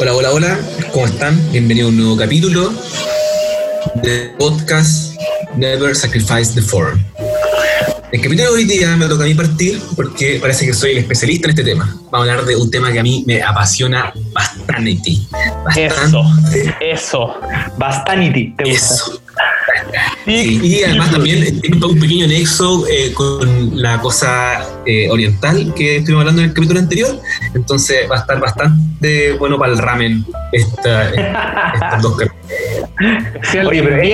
Hola, hola, hola, ¿cómo están? Bienvenido a un nuevo capítulo del podcast Never Sacrifice the Forum. El capítulo de hoy día me toca a mí partir porque parece que soy el especialista en este tema. Vamos a hablar de un tema que a mí me apasiona bastante. Eso, eso, bastante. ¿te gusta? Eso. Sí, y además también tiene un pequeño nexo eh, con la cosa eh, oriental que estuvimos hablando en el capítulo anterior. Entonces va a estar bastante bueno para el ramen esta, estos dos capítulos. Oye, pero es,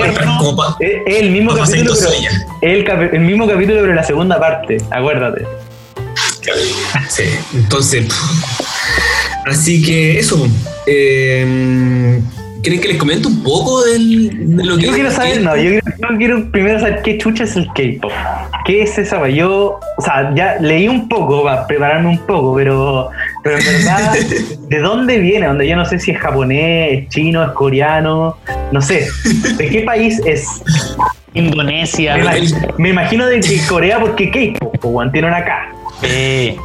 es- el mismo capítulo, pero, el, cap- el mismo capítulo, pero la segunda parte, acuérdate. Sí, entonces. Así que eso. eh, ¿Quieren que les comente un poco del, de lo que Yo quiero saber, no, yo quiero, yo quiero primero saber qué chucha es el K-pop. ¿Qué es esa? Yo, o sea, ya leí un poco para prepararme un poco, pero, pero en verdad, ¿de dónde viene? Donde yo no sé si es japonés, es chino, es coreano, no sé. ¿De qué país es? Indonesia. Me, imagino de que Corea porque K-pop, tiene una K. Sí.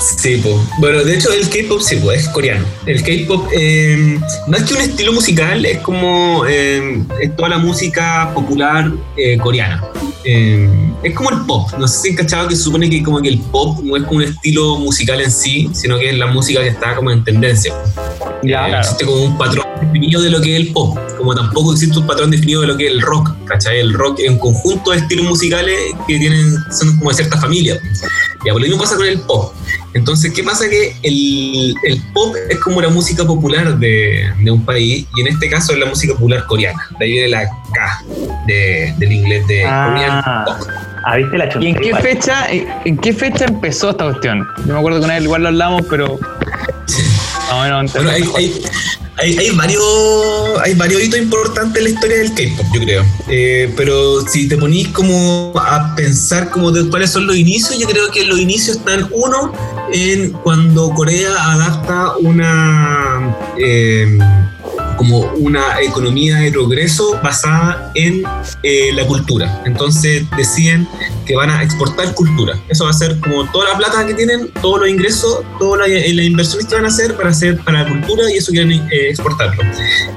Sí, po. bueno, de hecho el K-pop sí, po, es coreano. El K-pop eh, no es que un estilo musical, es como eh, es toda la música popular eh, coreana. Eh, es como el pop. No sé si cachado que se supone que como que el pop no es como un estilo musical en sí, sino que es la música que está como en tendencia. Ya, Eh, claro. Existe como un patrón definido de lo que es el pop, como tampoco existe un patrón definido de lo que es el rock, ¿cachai? El rock es un conjunto de estilos musicales que tienen, son como de cierta familia. Ya, por lo mismo pasa con el pop. Entonces, ¿qué pasa? Que el, el pop es como la música popular de, de un país, y en este caso es la música popular coreana. De ahí viene la K de- del inglés de Korean Ah, Pop. ah, ¿viste la ¿Y en qué Igual. fecha, en, en qué fecha empezó esta cuestión? Yo me acuerdo que una vez igual lo hablamos, pero Bueno, hay, hay, hay, hay varios, hay varios hitos importantes en la historia del K-pop, yo creo. Eh, pero si te ponís como a pensar como de cuáles son los inicios, yo creo que los inicios están uno en cuando Corea adapta una eh, como una economía de progreso basada en eh, la cultura. Entonces deciden que van a exportar cultura. Eso va a ser como toda la plata que tienen, todos los ingresos, todas las las inversiones que van a hacer para hacer para la cultura y eso quieren eh, exportarlo.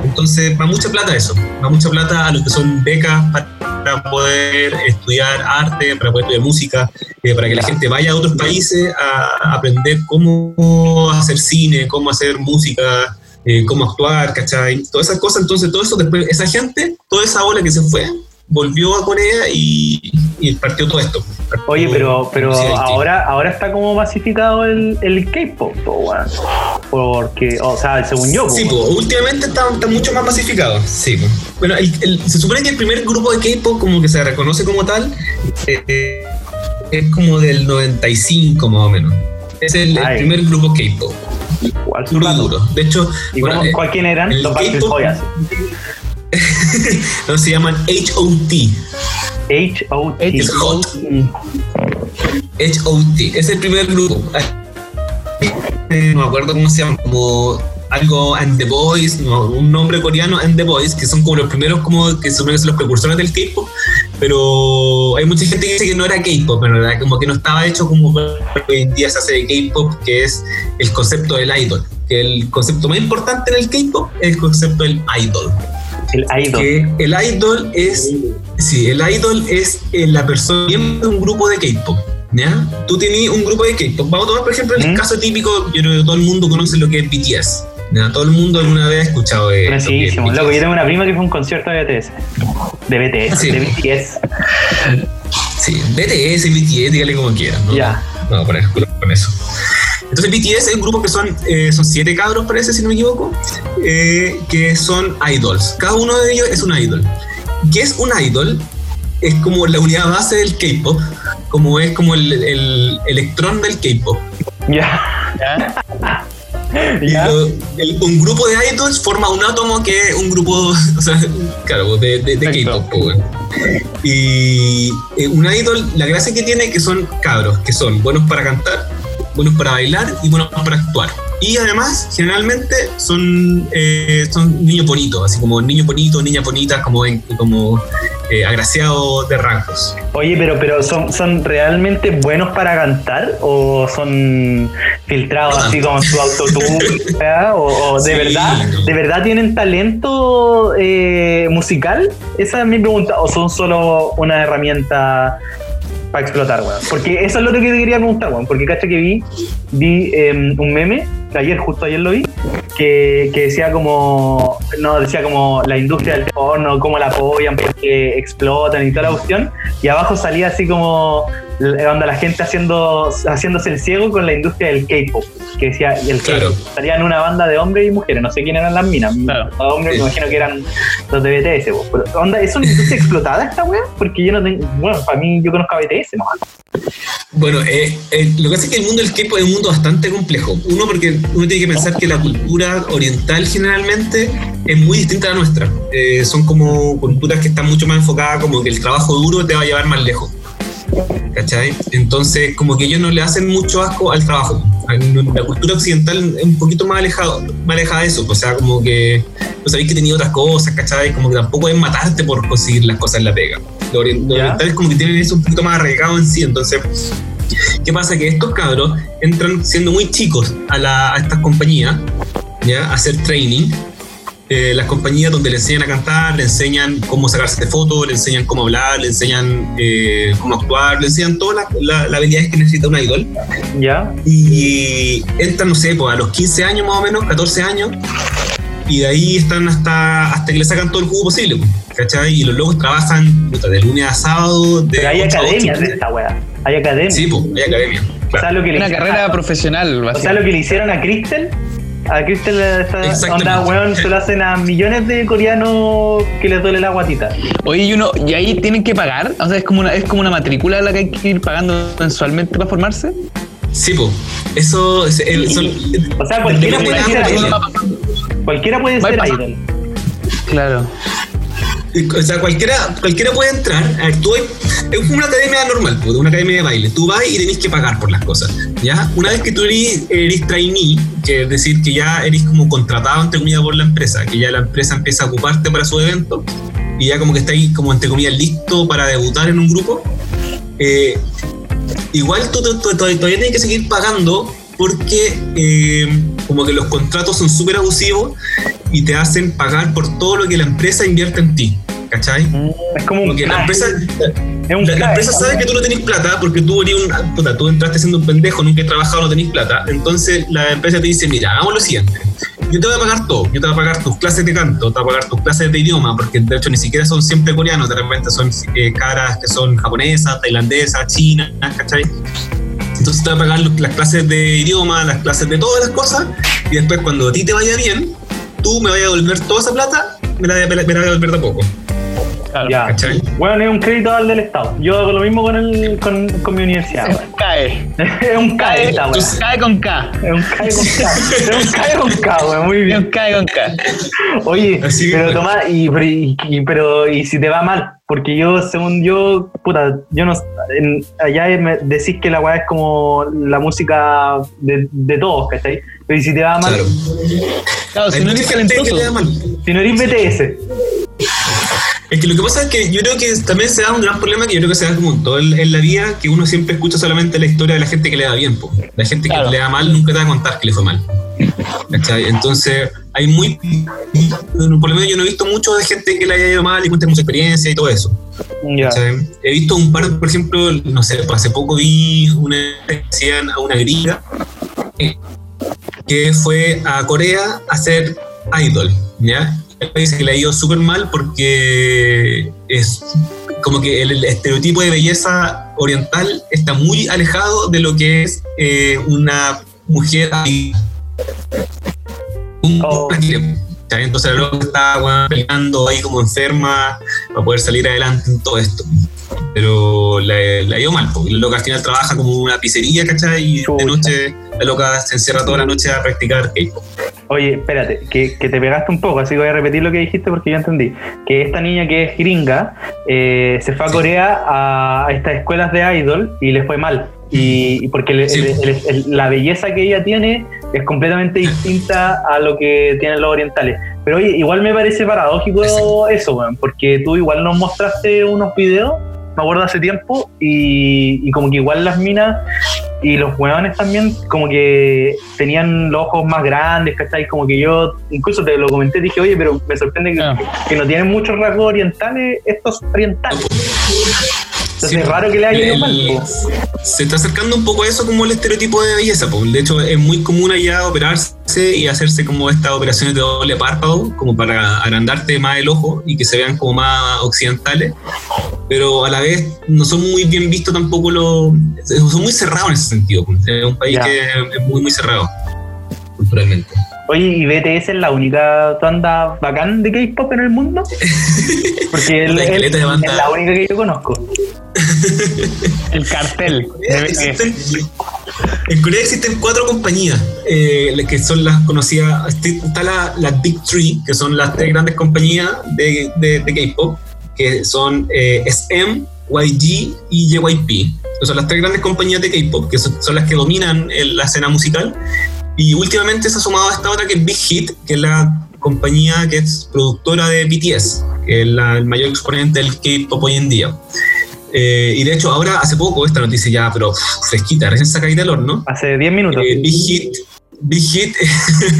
Entonces va mucha plata eso, va mucha plata a lo que son becas para poder estudiar arte, para poder estudiar música, eh, para que la gente vaya a otros países a aprender cómo hacer cine, cómo hacer música, eh, cómo actuar, ¿cachai? Todas esas cosas, entonces todo eso después, esa gente, toda esa ola que se fue, volvió a Corea y, y partió todo esto. Oye, pero, pero ahora, ahora está como masificado el, el K-pop, po, weón. Porque, o sea, según yo, Sí, pues, últimamente está, está mucho más pacificado. Sí. Bueno, el- el- se supone que el primer grupo de K-pop, como que se reconoce como tal, eh, eh, es como del 95 más o menos. Es el, primer grupo K-pop. Igual Duro, rato. duro. De hecho, ¿Y bueno, cómo- eh, cuál quién eran? Los Backstreet Boys. no, se llaman HOT. H.O.T. Hot. Es el primer grupo. Eh, no me acuerdo cómo se llama, como algo and the Boys, no, un nombre coreano and the Boys, que son como los primeros como que son los precursores del K-pop, pero hay mucha gente que dice que no era K-pop, pero era como que no estaba hecho como hoy en día se hace de K-pop, que es el concepto del idol. Que el concepto más importante en el K-pop es el concepto del idol El idol. que el idol es sí, el idol es eh, la persona miembro de un grupo de K-pop. ¿Ya? Tú tienes un grupo de K-pop. Vamos a tomar, por ejemplo, el ¿Mm? caso típico, yo creo que todo el mundo conoce lo que es BTS. ¿Ya? Todo el mundo alguna vez ha escuchado de. Loco, yo tengo una prima que fue a un concierto de BTS. De BTS, Sí. de BTS. Sí, BTS, BTS, dígale como quieran. ¿no? Ya. Vamos a poner con eso. Entonces BTS es un grupo que son, eh, son siete cabros, parece, si no me equivoco, eh, que son idols. Cada uno de ellos es un idol. ¿Qué es un idol? Es como la unidad base del K-pop, como es como el, el electrón del K-pop. Ya. ¿ya? Y Ya. lo- el- un grupo de idols forma un átomo que es un grupo, o sea, claro, de, de, de. K-pop. pues. Y eh, un idol, la gracia que tiene es que son cabros, que son buenos para cantar, buenos para bailar y buenos para actuar. Y además, generalmente son, eh, son niños bonitos, así como niños bonitos, niñas bonitas, como como eh, agraciado de rangos. Oye, pero, pero ¿son, ¿son realmente buenos para cantar o son filtrados No así en su autotune? ¿verdad? o, o de Sí, verdad, no. de verdad tienen talento eh, musical? Esa es mi pregunta. ¿O son solo una herramienta para explotar, weón? Porque eso es lo que te quería preguntar, weón. Porque cacha que vi, vi em, un meme, que ayer, justo ayer lo vi, que, que decía como, no, decía como la industria del porno, cómo la apoyan porque explotan y toda la cuestión, y abajo salía así como la- onda la gente haciendo haciéndose el ciego con la industria del K-pop, que decía, y el Claro. K-pop, salían una banda de hombres y mujeres, no sé quién eran las minas, Claro. los hombres Sí. me imagino que eran los de BTS, po. pero onda, ¿es una industria explotada esta wea? Porque yo no tengo, bueno, para mí yo conozco a BTS, ¿no? Bueno, eh, eh, lo que pasa es que el mundo del K-pop es un mundo bastante complejo. Uno, porque uno tiene que pensar que la cultura oriental generalmente es muy distinta a la nuestra. Eh, son como culturas que están mucho más enfocadas como que el trabajo duro te va a llevar más lejos. ¿Cachai? Entonces, como que ellos no le hacen mucho asco al trabajo. La cultura occidental es un poquito más alejada, más alejada de eso. O sea, como que no sabéis que tenía otras cosas, ¿cachai? Como que tampoco es matarte por conseguir las cosas en la pega. Los orientales como que tienen eso un poquito más arraigado en sí. Entonces, ¿qué pasa? Que estos cabros entran siendo muy chicos a, la- a estas compañías, ¿ya? Hacer training. Eh, las compañías donde le enseñan a cantar, le enseñan cómo sacarse de fotos, le enseñan cómo hablar, le enseñan eh, cómo actuar, le enseñan todas las la, las habilidades que necesita un idol. ¿Ya? Y entran, no sé, pues a los 15 años más o menos, 14 años, y de ahí están hasta, hasta que le sacan todo el jugo posible, pues, ¿cachai? Y los locos trabajan puta, de lunes a sábado. De Pero hay academias de esta wea, hay academias. Sí, pues, hay academia. O sea, claro. lo que le Una carrera a- profesional, O sea, lo que le hicieron a Crystal, a Crystal esta onda, weón, se lo hacen a millones de coreanos que les duele la guatita. Oye, y uno, y ahí tienen que pagar, o sea, es como una, es como una matrícula la que hay que ir pagando mensualmente para formarse. Sí, pues. Eso. es- son- O sea, cualquiera puede de ser idol. Cualquiera puede ser idol. Claro. O sea, cualquiera, cualquiera puede entrar. A ver, tú es una academia normal, pues, una academia de baile. Tú vas y tenés que pagar por las cosas. ¿ya? Una vez que tú eres, eres trainee, que es decir, que ya eres como contratado, entre comillas, por la empresa, que ya la empresa empieza a ocuparte para su evento, y ya como que está ahí, como entre comillas, listo para debutar en un grupo, eh, igual tú, tú- tú- todavía tienes que seguir pagando porque eh, como que los contratos son súper abusivos y te hacen pagar por todo lo que la empresa invierte en ti. ¿Cachai? Es como un Porque la empresa, Es un la, la empresa sabe que tú no tenés plata porque tú, eres un, puta, tú entraste siendo un pendejo, nunca has trabajado, no tenés plata. Entonces la empresa te dice, mira, hagamos lo siguiente. Yo te voy a pagar todo. Yo te voy a pagar tus clases de canto, te voy a pagar tus clases de idioma, porque de hecho ni siquiera son siempre coreanos, de repente son eh, caras que son japonesas, tailandesas, chinas, ¿cachai? Entonces te voy a pagar las clases de idioma, las clases de todas las cosas, y después cuando a ti te vaya bien, tú me vayas a devolver toda esa plata, me la, me la- me la vas a devolver de a poco. claro. Ya. ¿Cachai? Bueno, es un crédito al del Estado. Yo hago lo mismo con, el, con, con mi universidad. Cae. es un CAE esta weón. Entonces- Cae con K. Es un CAE con K. Es un CAE con K, weón. Muy bien. Cae con K. Oye, Así pero. Tomás, y, pero- y- y- pero y si te va mal, porque yo, según yo, puta, yo no en- allá me decís que la weá es como la música de, de todos, ¿cachai? Pero y si te va mal, Claro. Claro, si no eres gente que le da talentoso. mal. si no eres BTS, Es que lo que pasa es que yo creo que también se da un gran problema que yo creo que se da como en todo en la vida, que uno siempre escucha solamente la historia de la gente que le da bien. po. La gente Claro. que le da mal nunca te va a contar que le fue mal. ¿Cachai? Entonces, hay muy. Por lo menos yo no he visto mucho de gente que le haya ido mal y cuente mucha experiencia y todo eso. He visto un par, por ejemplo, no sé, hace poco vi una que hacían a una gringa eh, que fue a Corea a hacer idol, ¿ya? Dice que le ha ido súper mal porque es como que el, el estereotipo de belleza oriental está muy alejado de lo que es eh, una mujer un Oh. Entonces la loca está weón, peleando ahí como enferma para poder salir adelante en todo esto. Pero le, le ha ido mal, porque la loca al final trabaja como una pizzería, ¿cachai? Y de noche la loca se encierra toda la noche a practicar K-pop. Oye, espérate, que, que te pegaste un poco, así que voy a repetir lo que dijiste porque ya entendí. Que esta niña que es gringa eh, se fue a Corea a estas escuelas de idol y le fue mal. Y, y porque le- Sí. el- el- el- la belleza que ella tiene es completamente distinta a lo que tienen los orientales. Pero oye, igual me parece paradójico eso, porque tú igual nos mostraste unos videos, me acuerdo hace tiempo, y, y como que igual las minas y los hueones también como que tenían los ojos más grandes, ¿cachai? Como que yo, incluso te lo comenté, dije, oye, pero me sorprende que, Ah. que no tienen muchos rasgos orientales estos orientales. Entonces es raro que le haya ido mal. se está acercando un poco a eso como el estereotipo de belleza. po. De hecho, es muy común allá operarse y hacerse como estas operaciones de doble párpado, como para agrandarte más el ojo y que se vean como más occidentales. Pero a la vez no son muy bien vistos tampoco los. Son muy cerrados en ese sentido. po. Es un país que es muy, muy cerrado culturalmente. Oye, ¿y BTS es la única banda bacán de K-pop en el mundo? Porque él, él- banda. es la única que yo conozco. El cartel. Existen- en Corea existen cuatro compañías eh, que son las conocidas. Está la, las Big Three, que son las tres grandes compañías de, de- de K-pop, que son eh, SM, YG y JYP. Son las tres grandes compañías de K-pop, que son, son las que dominan la escena musical. Y últimamente se ha sumado a esta otra que es Big Hit, que es la compañía que es productora de BTS, que es la- el mayor exponente del K-pop hoy en día. Eh, y de hecho, ahora hace poco, esta noticia ya, pero fresquita, recién sacadita del horno, Hace 10 minutos. eh, Big Hit, Big Hit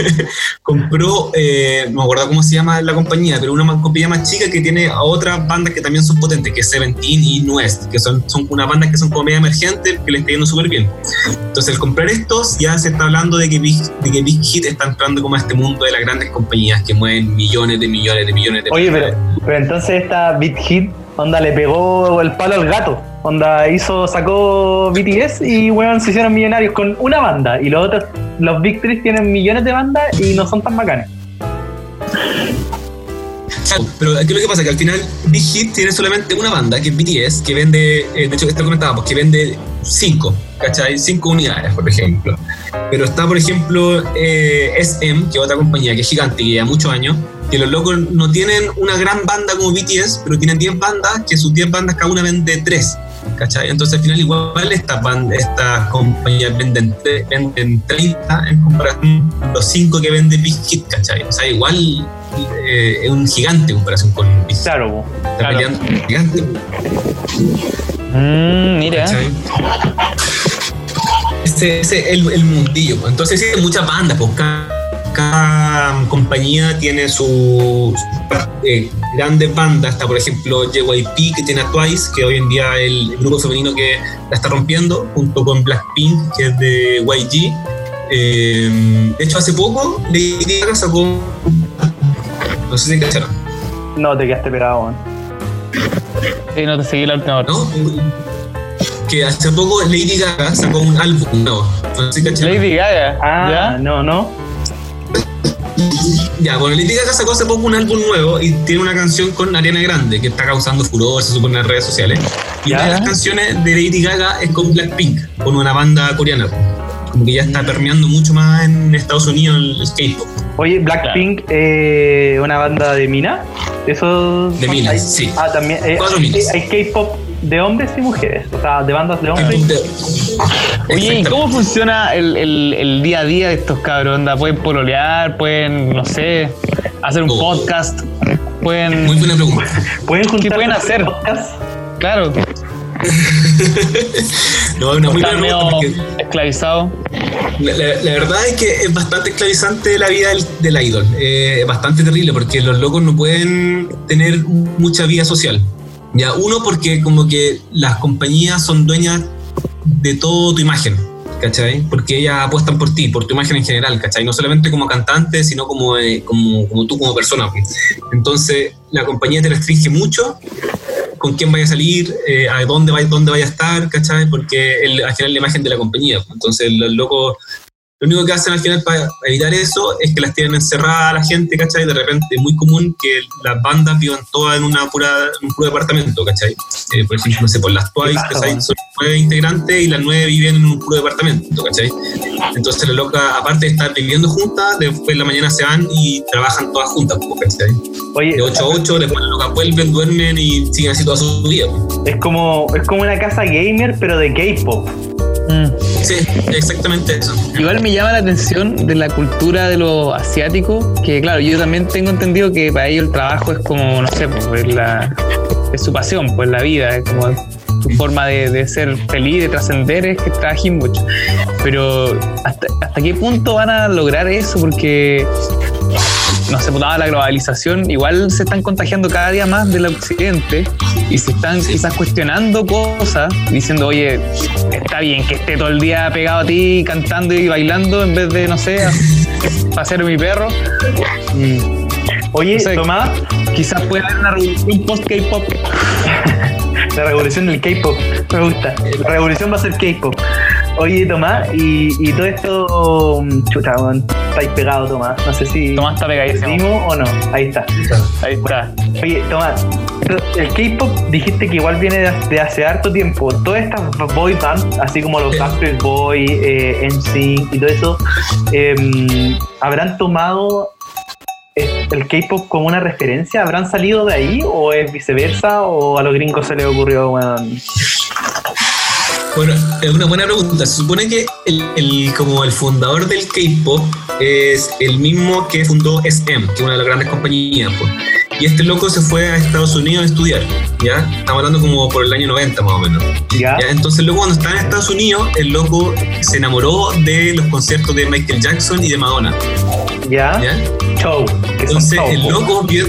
compró, eh, no me acuerdo cómo se llama la compañía, pero una compañía más chica que tiene a otras bandas que también son potentes, que es Seventeen y Nuest, que son, son unas bandas que son como media emergentes, que le está yendo súper bien. Entonces, al comprar estos, ya se está hablando de que, Big, de que Big Hit está entrando como a este mundo de las grandes compañías que mueven millones de millones de millones de Oye, pero, pero entonces esta Beat Hit, onda, le pegó el palo al gato. Onda, hizo, sacó BTS y, weón, se hicieron millonarios con una banda. Y los otros, los Big Three tienen millones de bandas y no son tan bacanes. Pero aquí lo que pasa es que al final Big Hit tiene solamente una banda, que es BTS, que vende, eh, de hecho, esto comentábamos, que vende 5, ¿cachai? 5 unidades, por ejemplo. Pero está, por ejemplo, eh, SM, que es otra compañía que es gigante, que lleva muchos años, que los locos no tienen una gran banda como BTS, pero tienen 10 bandas, que sus 10 bandas cada una vende 3. ¿Cachai? Entonces al final igual estas estas compañías venden, venden 30 en comparación a los 5 que vende Big Hit, ¿cachai? O sea, igual eh, es un gigante en comparación con Big Hit. Claro, Claro. con gigante, Mm, mira. ¿cachai? Ese es el, el mundillo. Entonces sí, hay muchas bandas, pues cada, cada compañía tiene sus eh, grandes bandas. Está, por ejemplo, JYP, que tiene a Twice, que hoy en día es el grupo femenino que la está rompiendo, junto con Blackpink, que es de YG. Eh, de hecho, hace poco Lady Gaga sacó. No sé si cacharon, No, te quedaste pegado. Sí, no te seguí la última hora. ¿no? Que hace poco Lady Gaga sacó un álbum nuevo. No sé si cacharon. Lady Gaga. Ah, ¿Ya? no, no. Ya, bueno, Lady Gaga sacó hace poco un álbum nuevo y tiene una canción con Ariana Grande que está causando furor, se supone, en las redes sociales. Y Ya. una de las canciones de Lady Gaga es con Blackpink, con una banda coreana. Como que ya está permeando mucho más en Estados Unidos el, K-pop. Oye, Blackpink, eh, una banda de mina. Eso. De minas, hay- sí. Ah, también. eh, Cuatro hay- minas. Hay K-pop de hombres y mujeres. O sea, de bandas de hombres. Oye, ¿y cómo funciona el, el- el día a día de estos cabros? Onda, ¿Pueden pololear? ¿Pueden, no sé, hacer un Oh. podcast? ¿Pueden...? Muy buena pregunta. Pueden juntar pueden hacer? podcast. Claro, No, una muy buena pregunta porque esclavizado. La, la- la verdad es que es bastante esclavizante la vida del, del idol. Eh, es bastante terrible porque los locos no pueden tener mucha vida social. Ya, uno porque como que las compañías son dueñas de toda tu imagen, ¿cachai? Porque ellas apuestan por ti, por tu imagen en general, ¿cachai? No solamente como cantante, sino como, eh, como, como tú como persona. pues. Entonces, la compañía te restringe mucho con quién vaya a salir, eh, a dónde vaya, dónde vaya a estar, ¿cachai? Porque el, al final la imagen de la compañía. pues. Entonces, los locos, lo único que hacen al final para evitar eso es que las tienen encerradas a la gente, ¿cachai? De repente es muy común que las bandas vivan todas en, una pura, en un puro departamento, ¿cachai? Eh, por ejemplo, no sé, por las Twice. ¿cachai? Son nueve integrantes y las nueve viven en un puro departamento, ¿cachai? Entonces las locas, aparte de estar viviendo juntas, después en la mañana se van y trabajan todas juntas, pues, ¿cachai? Oye, De 8 a 8, después las locas vuelven, duermen y siguen así toda su vida. pues. es como, es como una casa gamer, pero de K-pop. Sí, exactamente eso. Igual me llama la atención de la cultura de los asiáticos, que claro, yo también tengo entendido que para ellos el trabajo es como, no sé, pues es, la, es su pasión, pues la vida, es como su forma de, de ser feliz, de trascender, es que trabajen mucho. Pero ¿hasta, ¿hasta qué punto van a lograr eso? Porque no pues, dada la globalización, igual se están contagiando cada día más del occidente y se están quizás cuestionando cosas, diciendo, oye, está bien que esté todo el día pegado a ti cantando y bailando en vez de, no sé, pasear mi perro. Mm. Oye, No sé. Tomás, Quizás pueda haber una revolución post-K-pop. la revolución del K-pop, me gusta. La revolución va a ser K-pop. Oye, Tomás, y, y todo esto, mm, chuta, weón, estáis pegado, Tomás. No sé si Tomás está pegadísimo. ¿Seguimos o no. Ahí está. Ahí está. Oye, Tomás, el K-pop dijiste que igual viene de, de hace harto tiempo. Todas estas boy bands, así como los. Backstreet Boy, eh, NSYNC y todo eso, em, ¿habrán tomado eh, el K-pop como una referencia? ¿Habrán salido de ahí o es viceversa o a los gringos se les ocurrió, weón? Bueno, es una buena pregunta. Se supone que el, el- como el fundador del K-pop es el mismo que fundó SM, que es una de las grandes compañías. pues. Y este loco se fue a Estados Unidos a estudiar, ¿ya? Estamos hablando como por el año 90 más o menos. ¿Ya? ¿ya? Entonces luego cuando estaba en Estados Unidos, el loco se enamoró de los conciertos de Michael Jackson y de Madonna, ¿Ya? ¿ya? Show. Entonces el loco vio,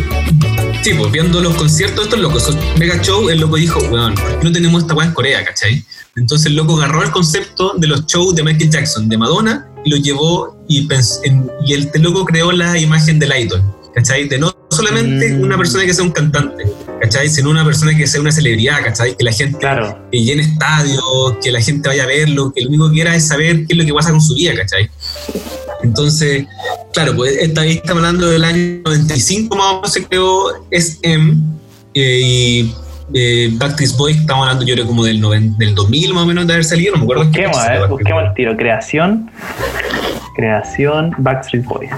sí, pues, viendo los conciertos estos locos, esos mega show, el loco dijo, weón, ¿por qué no tenemos esta weá en Corea, cachai? Entonces el loco agarró el concepto de los shows de Michael Jackson, de Madonna, y lo llevó y, en- y el loco creó la imagen del idol, ¿cachai? De no solamente Mm. una persona que sea un cantante, ¿cachai? Sino una persona que sea una celebridad, ¿cachai? Que la gente Claro. que llene estadios, que la gente vaya a verlo, que lo único que quiera es saber qué es lo que pasa con su vida, ¿cachai? Entonces, claro, pues esta vez estamos hablando del año 95 más o menos se creó SM eh, y eh, Backstreet Boys, estamos hablando yo creo como del, noven- del 2000 más o menos de haber salido, no me acuerdo. en qué Busquemos, busquemos el tiro. Creación. Creación Backstreet Boys.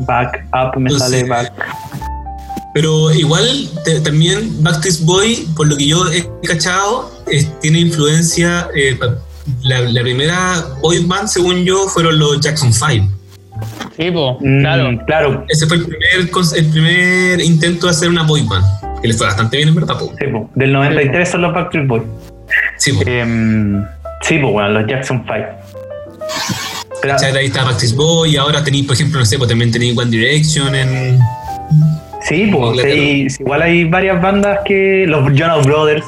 Back up, me Entonces, sale back. Pero igual te- también Backstreet Boy, por lo que yo he cachado, es- tiene influencia. eh, la, la primera boy band, según yo, fueron los Jackson 5. Sí, po, Mm, claro. claro. Ese fue el primer, el primer intento de hacer una boy band, que les fue bastante bien en verdad. po. Sí, po. Del 93 son los Backstreet Boys. Sí, po. Em, sí, pues bueno, los Jackson 5. Pero, ¿Cachai? Ahí está Backstreet Boy y ahora tenéis, por ejemplo, no sé, pues también tenéis One Direction en... sí, pues sí, igual hay varias bandas que. Los Jonas Brothers.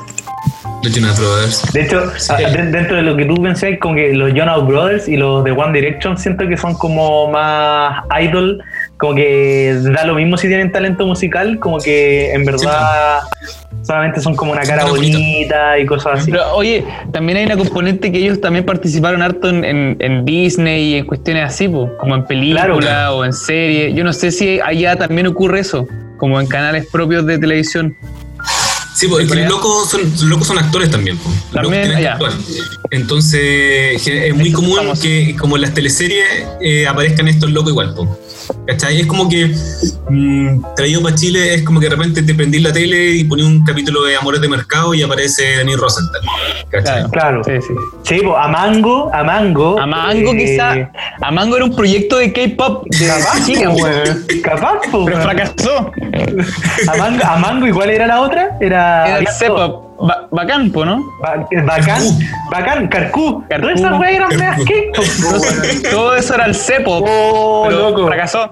Los Jonas Brothers. De hecho, Sí. a- de- dentro de lo que tú pensás, como que los Jonas Brothers y los de One Direction siento que son como más idol, como que da lo mismo si tienen talento musical, como que en verdad solamente son como una cara cara bonita. bonita y cosas así. Pero oye, también hay una componente que ellos también participaron harto en, en- en Disney y en cuestiones así, po, como en películas Claro, claro. o en series. Yo no sé si allá también ocurre eso, como en canales propios de televisión. Sí, porque Corea. los locos son, los locos son actores también. po. Locos También, actuar. Entonces, es muy común estamos- que, como en las teleseries, eh, aparezcan estos locos igual. po. ¿Cachai? Es como que mm, traído para Chile, es como que de repente te prendís la tele y poní un capítulo de Amores de Mercado y aparece Denis Rosenthal. ¿Cachai? Claro. Sí, sí. Sí, pues a Mango, a Mango. A Mango eh, quizá, a Mango era un proyecto de K-pop de Capaz, po. Capaz, po, Pero fracasó. A Mango, a Mango, ¿y cuál era la otra? Era. Era C-pop. Ba- Bacán, po, ¿no? Ba- Bacán, bacán, Carcú. Carcú. Todas esas weas eran meas. Todo eso era el C-pop. Oh, pero loco. fracasó.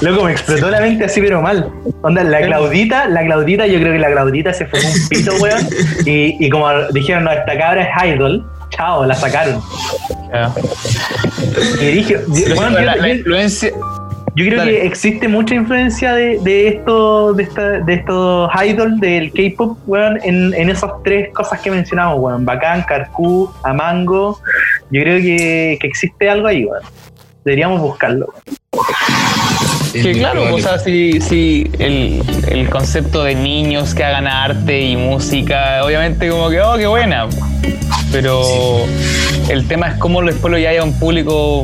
Loco, me explotó la mente así, pero mal. Onda, la Claudita, la Claudita, yo creo que la Claudita se fue un pito, weón. Y, y como dijeron, no, esta cabra es idol, chao, la sacaron. Ya. Y dije, bueno, la, yo, la yo- influencia. Yo creo dale. que existe mucha influencia de, de, esto, de, esta, de estos idol del K-pop, weón, en, en esas tres cosas que mencionamos, weón. Bacán, Carcú, Amango. Yo creo que, que existe algo ahí, weón. Deberíamos buscarlo. Es Que claro, probable. o sea, si, si el, el concepto de niños que hagan arte y música, obviamente como que, oh, qué buena. Pero el tema es cómo después lo lleváis a un público,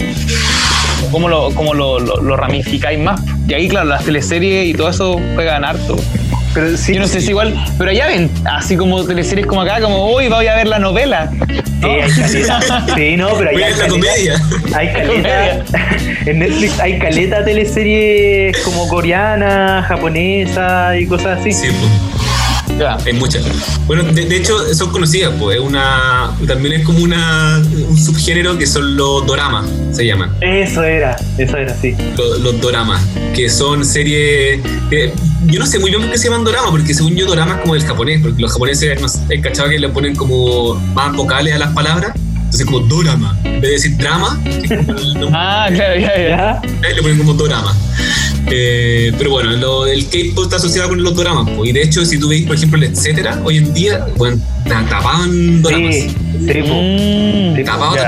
cómo lo, cómo lo, lo, lo ramificáis más. Y ahí, claro, las teleseries y todo eso juegan harto. Pero sí, Yo no sé si igual, pero allá ven, así como teleseries como acá, como hoy voy a ver la novela. Sí, hay caleta. Sí, no, pero Voy hay a ver la caleta- comedia. Hay caleta. en Netflix hay caleta de teleseries como coreana, japonesa y cosas así. Sí, pues. Ya. Hay muchas. Bueno, de, de hecho, son conocidas, pues. Es una. También es como una, un subgénero que son los doramas, se llaman. Eso era, eso era, sí. Los, los doramas, que son series. eh, yo no sé muy bien por qué se llaman doramas, porque según yo, doramas como del japonés, porque los japoneses, no sé, cachado que le ponen como más vocales a las palabras. Entonces, como dorama, en vez de decir drama, que es como el nombre, Ah, claro, ya, ya. Eh, le ponen como dorama. Eh, pero bueno, lo- el K-pop está asociado con los doramas. pues, y de hecho, si tú veis, por ejemplo, el etcétera, hoy en día, bueno, ta- tapaban doramas. Sí, sí, po. Mm.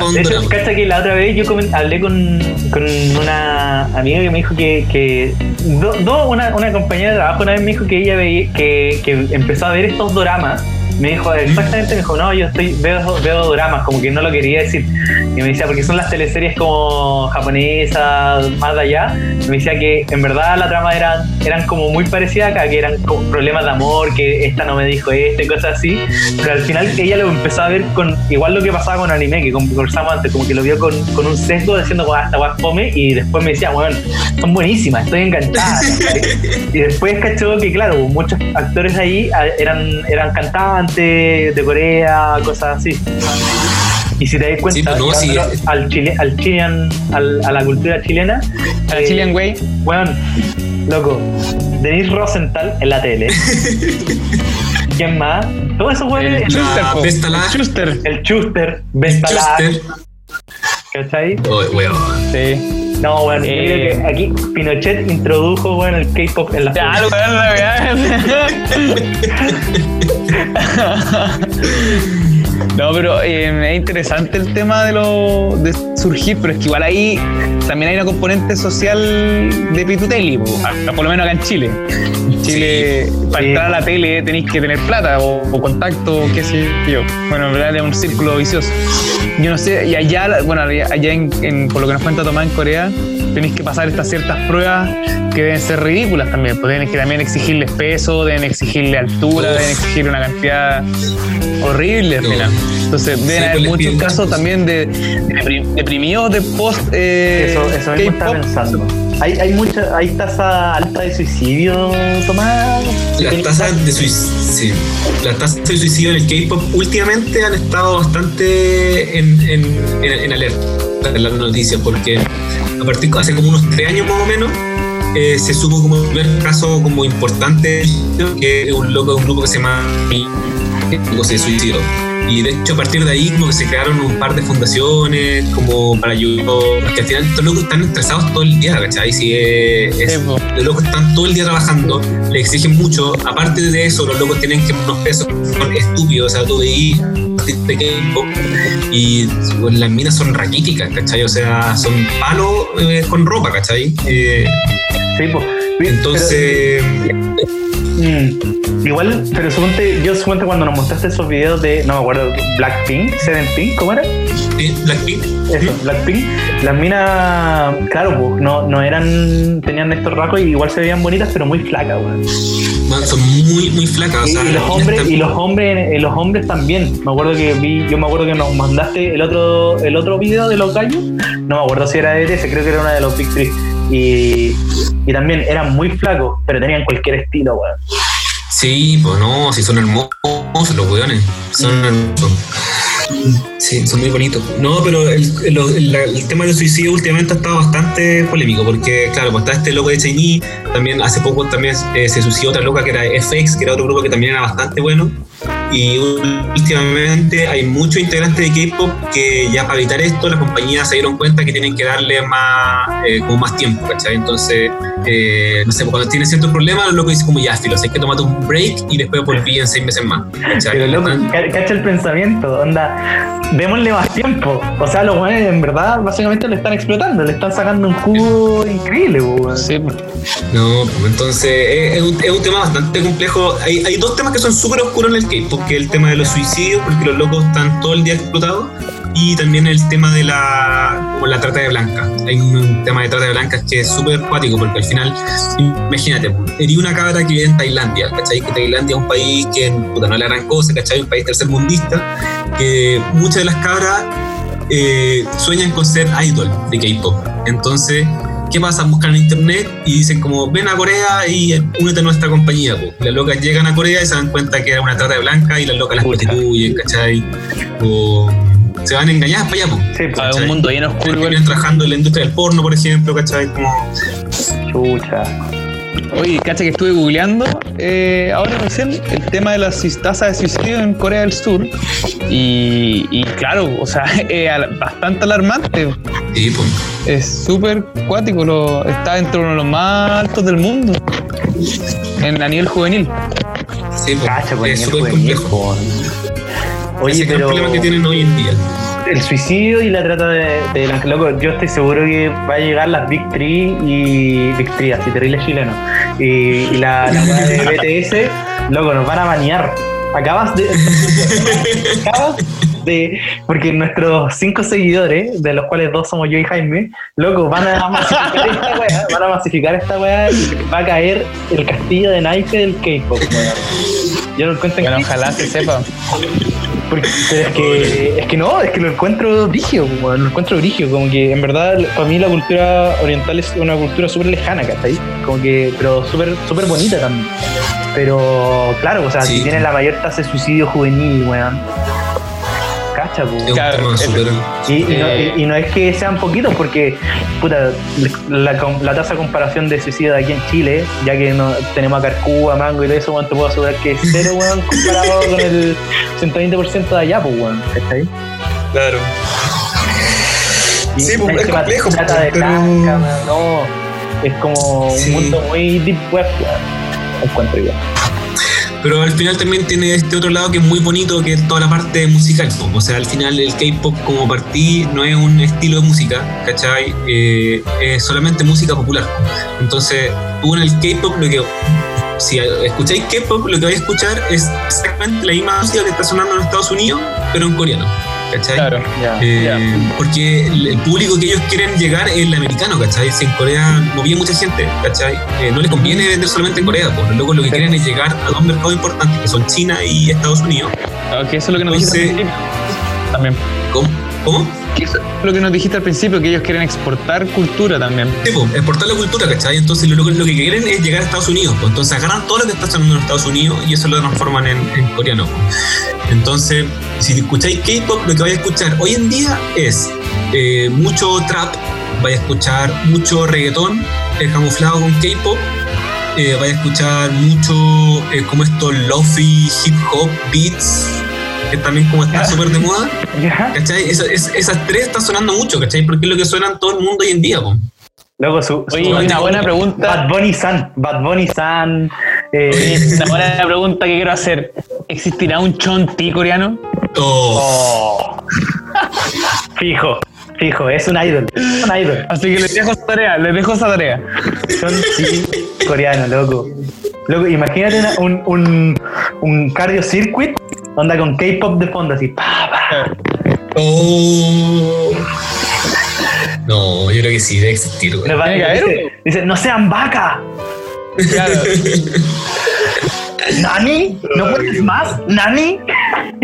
Un De hecho, cacha que la otra vez yo hablé con, con una amiga que me dijo que, que do- do- una, una compañera de trabajo una vez me dijo que ella veía, que, que empezó a ver estos doramas. Me dijo exactamente, me dijo, no, yo estoy veo, veo doramas, como que no lo quería decir. Y me decía, porque son las teleseries como japonesas, más de allá. Me decía que en verdad la trama eran, eran como muy parecidas acá, que eran como problemas de amor, que esta no me dijo esto y cosas así. Pero al final ella lo empezó a ver con igual lo que pasaba con anime, que conversamos antes, como que lo vio con, con un sesgo diciendo como hasta guas fome y después me decía, bueno, son buenísimas, estoy encantada. y después cachó que claro, muchos actores ahí ah, eran, eran cantantes de Corea, cosas así. Y si te das cuenta, Sí, no, al chile, al chilean, al- a la cultura chilena, A la eh, Chilean Way. bueno, loco, Denise Rosenthal en la tele. ¿Quién más? Todos esos El güeyes. el- la- El Chuster, Chuster. ¿cachai? Oh, weón. Sí. No, bueno, yo Eh. creo que aquí Pinochet introdujo, bueno, el K-pop en la Ya, lo weón, la weá. No, pero eh, es interesante el tema de lo de surgir, pero es que igual ahí también hay una componente social de Pituteli, po, hasta por lo menos acá en Chile. En Chile, para Sí. entrar a la tele tenéis que tener plata o, o contacto, qué sé yo. Bueno, en verdad es un círculo vicioso. Yo no sé, y allá, bueno, allá en, en- por lo que nos cuenta Tomás en Corea, tenéis que pasar estas ciertas pruebas que deben ser ridículas también, pues deben que también exigirles peso, deben exigirle altura, Uf. deben exigir una cantidad horrible al final. Entonces deben Sí, haber pues muchos piden casos también de, de depri- deprimidos de post eh, Eso, eso mismo K-pop. pensando. Hay, hay mucha, hay tasa alta de suicidio, Tomás. Las tasas de suicidio, las tasas de suicidio en el K-pop últimamente han estado bastante en, en, en, en alerta en las noticias, porque a partir hace como unos tres años más o menos eh, se supo como el primer caso como importante que un loco de un grupo que se llama que se suicidó. Y de hecho a partir de ahí como que se crearon un par de fundaciones como para ayudar, porque al final estos locos están estresados todo el día, ¿cachai? Si es, los locos están todo el día trabajando, le exigen mucho. Aparte de eso, los locos tienen que unos pesos estúpidos. O sea, tú y las minas son raquíticas, ¿cachai? O sea, son palos eh, con ropa, ¿cachai? Eh, Sí, pues. entonces, Mm, Igual, pero suponte, yo suponte cuando nos mostraste esos videos de, no me acuerdo, Blackpink, Sevenpink, ¿cómo era? sí, Blackpink. Eso, Blackpink, las minas, claro, pues, no, no eran, tenían estos rasgos y igual se veían bonitas, pero muy flacas, weón. Son muy, muy flacas. O Y, sea, y los hombres, están- y los hombres, los hombres también. Me acuerdo que vi, yo me acuerdo que nos mandaste el otro, el otro video de los gallos. No me acuerdo si era de ese, creo que era una de los Big Three. Y, y también eran muy flacos, pero tenían cualquier estilo, weón. Sí, pues no, sí son hermosos los weones. Son hermosos. Sí, son muy bonitos. No, pero el, el- tema del suicidio últimamente ha estado bastante polémico porque, claro, pues está este loco de Chinese, también hace poco también eh, se suicidó otra loca que era FX, que era otro grupo que también era bastante bueno. Y últimamente hay muchos integrantes de K-pop que ya para evitar esto las compañías se dieron cuenta que tienen que darle más, eh, como más tiempo, ¿cachai? Entonces, eh, no sé, cuando tienen ciertos problemas, los locos dicen como ya, filos, hay que tomarte un break y después volví en seis meses más, ¿cachai? Pero loco, ca- cacha el pensamiento, onda, démosle más tiempo. O sea, los weones en verdad básicamente lo están explotando, le están sacando un jugo increíble, weón. Sí. No, pues, entonces es, es un, es un tema bastante complejo. Hay, hay dos temas que son súper oscuros en el K-pop, que es el tema de los suicidios, porque los locos están todo el día explotados, y también el tema de la, como la trata de blancas. Hay un tema de trata de blancas que es súper cuático porque al final, imagínate, herí una cabra que vive en Tailandia, ¿cachai? Que Tailandia es un país que puta, no le gran cosa, ¿cachai? Un país tercermundista, que muchas de las cabras eh, sueñan con ser idol de K-pop. Entonces, ¿qué pasa? Buscan en internet y dicen como, ven a Corea y únete a nuestra compañía. Po. Las locas llegan a Corea y se dan cuenta que era una trata de blanca y las locas las prostituyen, ¿cachai? O se van engañadas para allá, po. Sí, pues, un mundo lleno oscuro. Terminan trabajando en la industria del porno, por ejemplo, ¿cachai? Como, chucha. Oye, cacha que estuve googleando eh, ahora recién el tema de las tasas de suicidio en Corea del Sur. Y, y claro, o sea, es bastante alarmante. sí, po. Es súper cuático, lo, está dentro de uno de los más altos del mundo. En, a nivel juvenil. Sí, po. Cacha, pues, es súper juvenil, complejo. po. Ese Oye, es el pero problema que tienen hoy en día. El suicidio y la trata de, de blancas, loco, yo estoy seguro que va a llegar las Big Three y Big Three, así terrible chileno. Y, y la, la de BTS, loco, nos van a banear. Acabas de. acabas de. Porque nuestros cinco seguidores, de los cuales dos somos yo y Jaime, loco, van a masificar esta weá, van a masificar esta weá y va a caer el castillo de naipe del K-pop. Yo lo encuentro Bueno, en ojalá se sepa. Porque, pero es que, es que no, es que lo encuentro brigio, como, lo encuentro brigio, como que en verdad para mí la cultura oriental es una cultura súper lejana, ¿cachai? Como que, pero súper súper bonita también. Pero claro, o sea, Sí. si tiene la mayor tasa de suicidio juvenil, weón. Pues. Claro. Y, y no, Eh. y- y no es que sean poquitos, porque puta, la, com- la tasa de comparación de suicidio de aquí en Chile, ya que no, tenemos a Carcúa, Mango y todo eso, weón, te puedo asegurar que es cero, weón, comparado con el 120% de allá, pues, weón, ¿cachai? Claro. Y Sí, pues, es complejo, trata de pero- blanca, no, es como Sí. un mundo muy deep web, encuentro igual. Pero al final también tiene este otro lado que es muy bonito, que es toda la parte musical. O sea, al final el K-pop como partí no es un estilo de música, ¿cachai? Eh, es solamente música popular. Entonces, tú en el K-pop lo que... Si escucháis K-pop, lo que vais a escuchar es exactamente la misma música que está sonando en Estados Unidos, pero en coreano, ¿cachai? Claro. Ya. Eh, Ya. Porque el público que ellos quieren llegar es el americano, ¿cachai? Si en Corea no vive mucha gente, ¿cachai? Eh, no les conviene vender solamente en Corea, pues los locos lo que quieren es llegar a dos mercados importantes, que son China y Estados Unidos. Ok, eso es lo que nos Entonces- principio. También. ¿Cómo? ¿Cómo? Que es lo que nos dijiste al principio, que ellos quieren exportar cultura también. Sí, pues, exportar la cultura, ¿cachai? Entonces lo, lo que quieren es llegar a Estados Unidos. Entonces agarran todo lo que está sonando en Estados Unidos y eso lo transforman en, coreano. Entonces, si escucháis K-pop, lo que vais a escuchar hoy en día es eh, mucho trap, vais a escuchar mucho reggaetón eh, camuflado con K-pop, eh, vais a escuchar mucho eh, como estos lofi, hip hop, beats, que también como está súper de moda. ¿cachai? Esa- es- esas tres están sonando mucho, ¿cachai? Porque es lo que suenan todo el mundo hoy en día, pues. Luego su, su- Oye, una buena pregunta. Bad Bunny San, Bad Bunny San, eh, una buena pregunta que quiero hacer. ¿Existirá un chonti coreano? Oh, Oh. Fijo, fijo, es un idol. Es un idol. Así que les dejo esa tarea, les dejo esa tarea. Son sí, coreanos, loco. Loco, imagínate una- un, un, un cardio circuit, onda con K-pop de fondo, así, pa, pa. oh. No, yo creo que sí, debe existir, güey. Dice, dice, no sean vaca. Claro. ¿Nani? ¿No puedes más? ¿Nani?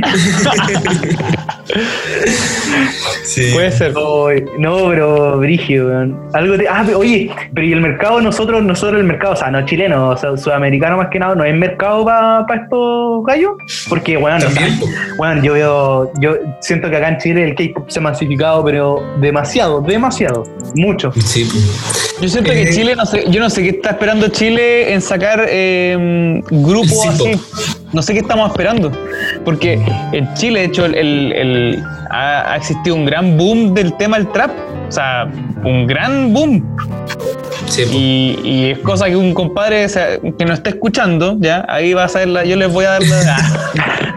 Sí. Puede ser. No, pero Brigio, weón. Algo de, ah, pero, oye, pero y el mercado, nosotros, nosotros el mercado, o sea, no chileno, o sea, sudamericano más que nada, no es mercado para estos gallos. Porque, weón, También, po. bueno, yo veo, yo siento que acá en Chile el K-pop se ha masificado, pero demasiado, demasiado, mucho. Sí. Yo siento que Eh, Chile, no sé, yo no sé qué está esperando Chile en sacar eh, grupos Sí, así. No sé qué estamos esperando. Porque en Chile, de hecho, el, el- el- ha, ha existido un gran boom del tema del trap. O sea, un gran boom. Sí. Y, y es cosa que un compadre o sea, que no esté escuchando, ya, ahí va a ser la, yo les voy a dar la.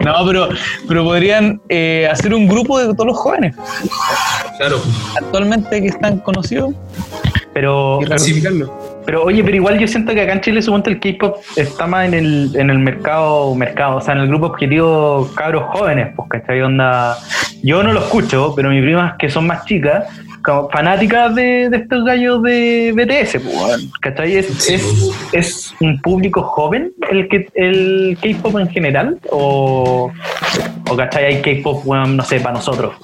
no, pero, pero podrían eh, hacer un grupo de todos los jóvenes Claro. actualmente que están conocidos. Pero, Y ramificarlo. Pero oye, pero igual yo siento que acá en Chile suponte el K-pop está más en el, en el mercado, mercado, o sea, en el grupo objetivo cabros jóvenes, pues, ¿cachai? Onda, yo no lo escucho, pero mis primas que son más chicas, como fanáticas de, de estos gallos de BTS, pues, ¿cachai? Es, Sí, es, es un público joven el que el K-pop en general, o, o ¿cachai? Hay K-pop, weón, no sé, para nosotros.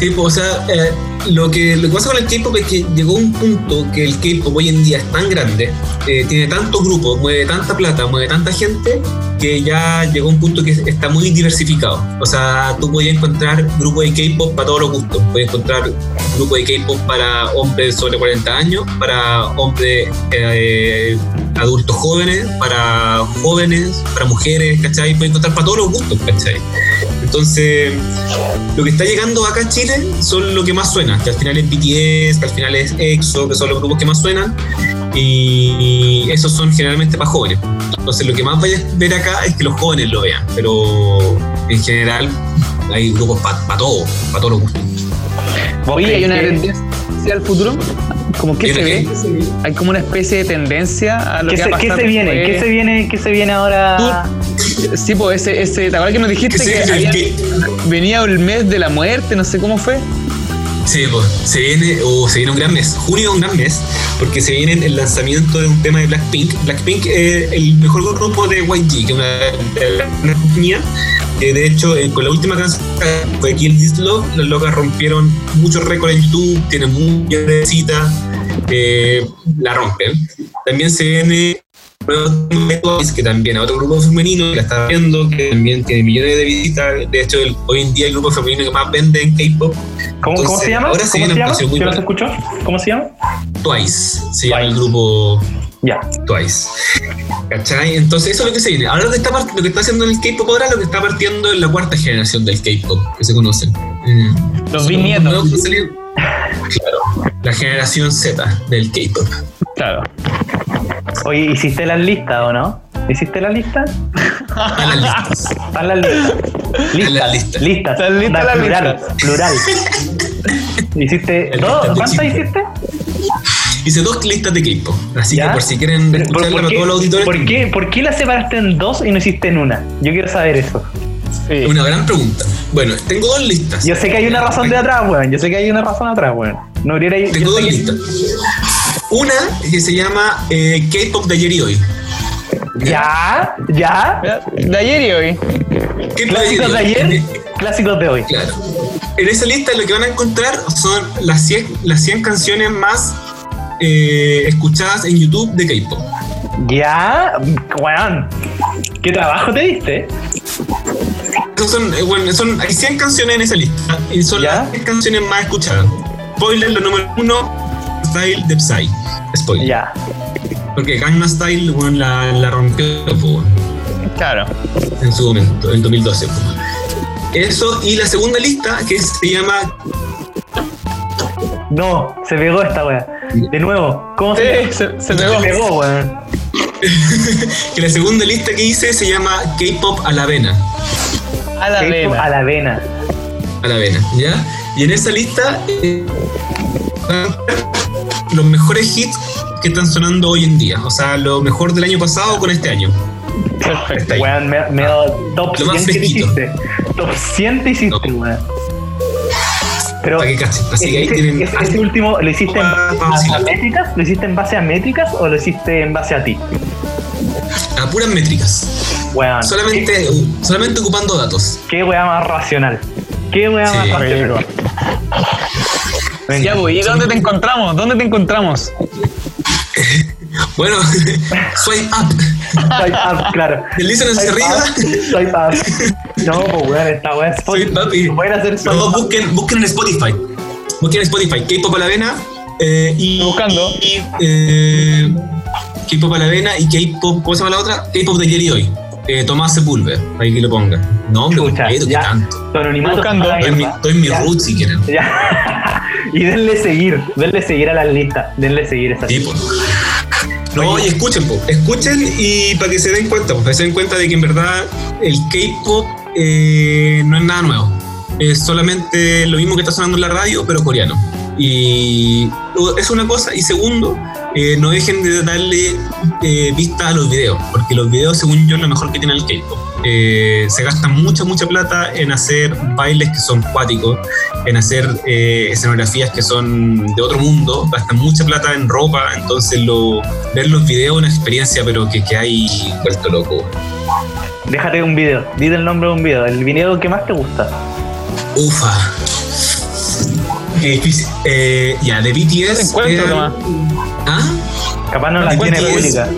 Sí, pues, o sea, eh, lo, que, lo que pasa con el K-pop es que llegó un punto que el K-pop hoy en día es tan grande, eh, tiene tantos grupos, mueve tanta plata, mueve tanta gente, que ya llegó un punto que está muy diversificado. O sea, tú puedes encontrar grupos de K-pop para todos los gustos. Puedes encontrar grupos de K-pop para hombres sobre 40 años, para hombres eh, adultos jóvenes, para jóvenes, para mujeres, ¿cachai? Puedes encontrar para todos los gustos, ¿cachai? Entonces, lo que está llegando acá a Chile son lo que más suena, que al final es BTS, que al final es EXO, que son los grupos que más suenan, y esos son generalmente para jóvenes. Entonces, lo que más vayas a ver acá es que los jóvenes lo vean, pero en general hay grupos para todo, para todos los gustos. ¿Vos Oye, hay una tendencia al futuro. Como que ¿Qué- se ve, hay como una especie de tendencia a lo ¿Qué que se, va a qué se viene? después. ¿Qué se viene? ¿Qué se viene ahora? Sí, pues ese, ese, ¿te acuerdas que nos dijiste ¿Qué se que venía el mes de la muerte, no sé cómo fue? Sí, pues, se viene, o se viene un gran mes. Junio es un gran mes, porque se viene el lanzamiento de un tema de Blackpink. Blackpink es el mejor grupo de YG, que es una, compañía. que de hecho, eh, con la última canción fue Kill This Love, las locas rompieron muchos récords en YouTube, tienen muchas visitas, eh, la rompen. También se viene Twice, que también es otro grupo femenino que la está viendo, que también tiene millones de visitas. De hecho, el- hoy en día el grupo femenino que más vende en K-pop ¿Cómo, cómo se llama? ahora se ¿Cómo viene se llama? muy ¿Que no se bueno. escuchó? ¿Cómo se llama? Twice, se llama el grupo Ya. Twice. ¿Cachai? Entonces eso es lo que se viene. Ahora lo que está, part- lo que está haciendo el K-pop ahora es lo que está partiendo en la cuarta generación del K-pop, que se conocen. Mm. Los bisnietos. Claro, la generación Z del K-pop. Claro. Oye, ¿hiciste las listas o no? ¿Hiciste la lista? A las listas. Están las listas. Listas. las listas. Listas. Están listas Da, las plural. listas. Plural. ¿Hiciste dos? ¿Cuántas hiciste? Hice dos listas de K-pop. Así ¿Ya? que por si quieren escucharla ¿por, para qué, todos los auditores. ¿por, qué, ¿Por qué la separaste en dos y no hiciste en una? Yo quiero saber eso. Sí. Una gran pregunta. Bueno, tengo dos listas. Yo sé que hay una razón de atrás, weón. Yo sé que hay una razón atrás, weón. No Tengo dos listas. Una que se llama eh, K-pop de ayer y hoy. Ya, ya. De ayer y hoy. Clásicos de ayer, clásicos de hoy. Claro. En esa lista lo que van a encontrar son las 100, las 100 canciones más eh, escuchadas en YouTube de K-pop. Ya, weón. ¿Qué trabajo te diste? Son, eh, bueno, son, hay 100 canciones en esa lista y son ¿Ya? las 100 canciones más escuchadas. Spoiler, lo número uno, Style de Psy. Spoiler. Ya. Porque Gangnam Style bueno, la, la rompió bueno, Claro. en su momento, en 2012. po. Eso, y la segunda lista que se llama No, se pegó esta weá. De nuevo, ¿cómo se, Sí, se, se se pegó. pegó, weón? que la segunda lista que hice se llama K-pop a la vena. A la vena. A la vena. a la vena, ¿ya? Y en esa lista eh, los mejores hits que están sonando hoy en día, o sea, lo mejor del año pasado con este año. Perfecto. Ahí. Weón, me, me dado top Lo más 100 que te fresquito. hiciste. Top 100 te hiciste, No. weón. Pero que. Así que ahí ese, tienen ese- ese último, ¿lo hiciste en Ah, base a métricas? ¿Lo hiciste en base a métricas o lo hiciste en base a ti? a puras métricas, Weón. solamente, solamente ocupando datos. ¿Qué, qué weá más racional? ¿Qué weá Sí. más racional? Venga. Ya, pues, ¿y dónde te encontramos? ¿Dónde te encontramos? Bueno, swipe up. Swipe up, claro. Deslizan hacia arriba. up, Swipe up. No, pues weón, esta weá es Swipe up Pueden hacer swipe no, up. busquen, busquen en Spotify. Busquen en Spotify, K-pop a la vena. eh, y, buscando. y, eh, K-pop a la vena y K-pop, ¿cómo se llama la otra? K-pop de ayer y hoy. Eh, Tomás Sepúlveda, ahí que lo ponga. No, hombre, completo, ¿qué tanto? Buscando. Estoy en mi, mierda. estoy en mi Ya. root si quieren. Ya. y denle seguir, denle seguir a las listas, denle seguir esa Sí, po. No, y escuchen, po. escuchen y para que se den cuenta, para que se den cuenta de que en verdad el K-pop eh, no es nada nuevo. Es solamente lo mismo que está sonando en la radio, pero coreano. Y es una cosa. Y segundo, eh, no dejen de darle eh, vista a los videos, porque los videos, según yo, es lo mejor que tiene el K-pop. Eh, se gasta mucha, mucha plata en hacer bailes que son cuáticos, en hacer eh, escenografías que son de otro mundo, gastan mucha plata en ropa, entonces lo, ver los videos es una experiencia, pero que, que hay vuelto loco. Déjate un video, dite el nombre de un video, el video que más te gusta. Ufa. Qué difícil. Eh, ya, de BTS. Capaz no la ¿De tiene BTS? pública.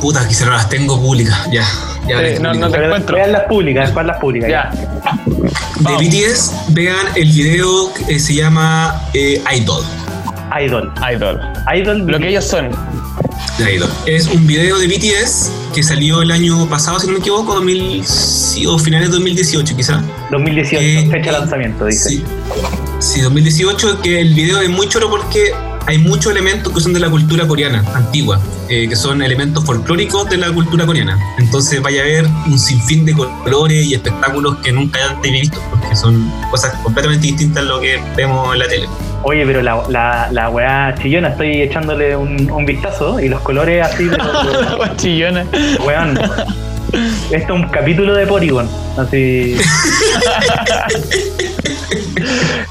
Puta, quizá no las tengo públicas. Ya. ya Eh, las no, no te Pero encuentro. vean las públicas, después las públicas. Ya. De Vamos. BTS, vean el video que se llama eh, Idol. Idol. Idol. Idol. Lo que ellos son. Idol. Es un video de BTS que salió el año pasado, si no me equivoco, 2000, sí, o finales de 2018 quizá. 2018, Eh, fecha de eh, lanzamiento, dice. Sí. Sí, 2018, que el video es muy choro porque hay muchos elementos que son de la cultura coreana antigua, eh, que son elementos folclóricos de la cultura coreana. Entonces vaya a ver un sinfín de colores y espectáculos que nunca antes he visto, porque son cosas completamente distintas a lo que vemos en la tele. Oye, pero la, la, la weá chillona, estoy echándole un, un vistazo y los colores así de los- Chillona. weón. Esto es un capítulo de Porygon. Así.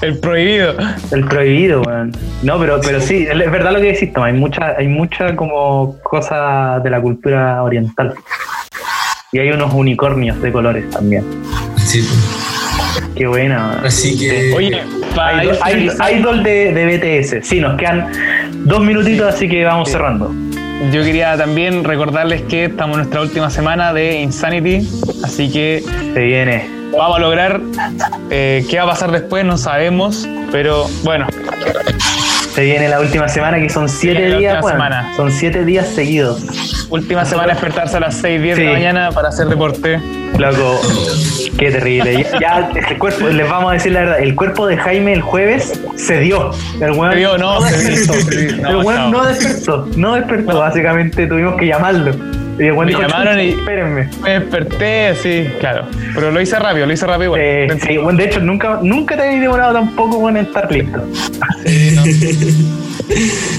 El prohibido. El prohibido, weón. No, pero, pero sí, es verdad lo que decís, Toma. Hay mucha, hay mucha como cosa de la cultura oriental. Y hay unos unicornios de colores también. Sí. Qué buena. Así que. Oye, para Idol, idol- idol de, de BTS. Sí, nos quedan dos minutitos, así que vamos cerrando. yo quería también recordarles que estamos en nuestra última semana de Insanity, así que Se viene. Vamos a lograr. Eh, ¿Qué va a pasar después? No sabemos, pero bueno, Se viene la última semana, que son siete la días, weón. semana. Son siete días seguidos. última semana despertarse a las 6, 10 de la mañana para hacer deporte. Loco, qué terrible. Ya, ya el cuerpo, les vamos a decir la verdad, el cuerpo de Jaime el jueves se dio. El weón Se dio, no, se despertó. se dio. No, el weón no despertó, no despertó. Básicamente tuvimos que llamarlo. Y el Me dijo, llamaron "Chucha, y- espérenme. Me desperté, sí, claro. Pero lo hice rápido, lo hice rápido igual. Eh, sí, bueno, de hecho, nunca, nunca te habéis demorado tampoco bueno, en estar listo. sí, no.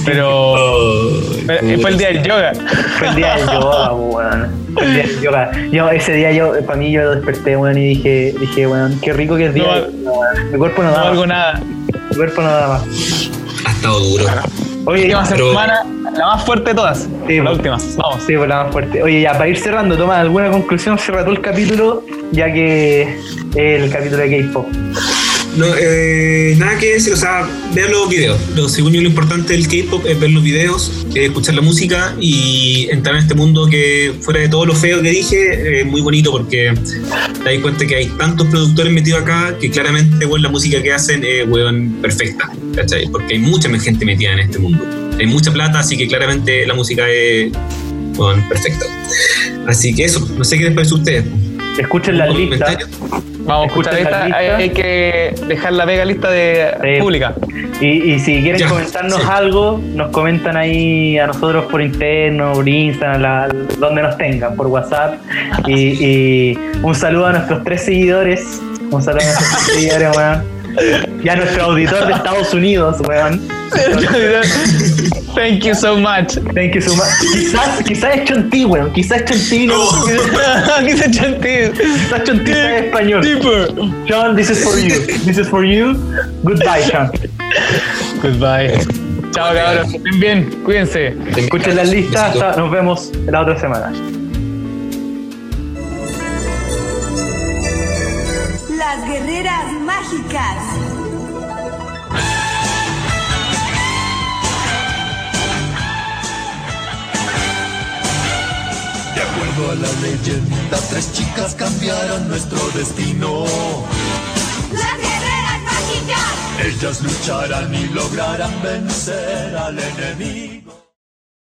Pero Oh, pero fue el día del yoga. Fue el día del yoga, weón. Fue el día del yoga. Yo, ese día, yo, para mí, yo desperté, weón, y dije, dije, weón, qué rico que es día. No. Mi cuerpo no, No da valgo más. nada. Mi cuerpo no da más. Ha estado duro. Oye, pero- semana, la más fuerte de todas. Sí, la pues. última. Vamos. Sí, pues la más fuerte. Oye, ya, para ir cerrando, toma alguna conclusión, cierra todo el capítulo, ya que es el capítulo de K-pop. No, eh, nada que decir, o sea, ver los videos. Lo, según yo, lo importante del K-pop es ver los videos, eh, escuchar la música y entrar en este mundo que, fuera de todo lo feo que dije, es muy bonito porque te das cuenta que hay tantos productores metidos acá que claramente, weón, la música que hacen es, weón, perfecta, ¿cachai? Porque hay mucha gente metida en este mundo. Hay mucha plata, así que claramente la música es, weón, perfecta. Así que eso, no sé qué les parece a ustedes. Escuchen las listas. Vamos a escuchar esta. Hay, lista. hay que dejar la mega lista de Sí. pública. Y, y si quieren comentarnos sí. algo, nos comentan ahí a nosotros por interno, por Instagram, la- donde nos tengan, por WhatsApp. Y, y un saludo a nuestros tres seguidores. Un saludo a nuestros tres seguidores, weón. Y a nuestro auditor de Estados Unidos, weón. Thank you so much. Thank you so much. Quizás, quizás es Chonti, weón. Quizás es Chonti. No. Aquí se chantea. Quizás Chonti sabe español. Deeper. John, this is for you. This is for you. Goodbye, John. Goodbye. Chao, cabros. Estén bien. Cuídense. Escuchen las listas. Nos vemos la otra semana. Las guerreras mágicas. A la leyenda, tres chicas cambiaron nuestro destino. Las guerreras mágicas. Ellas lucharán y lograrán vencer al enemigo.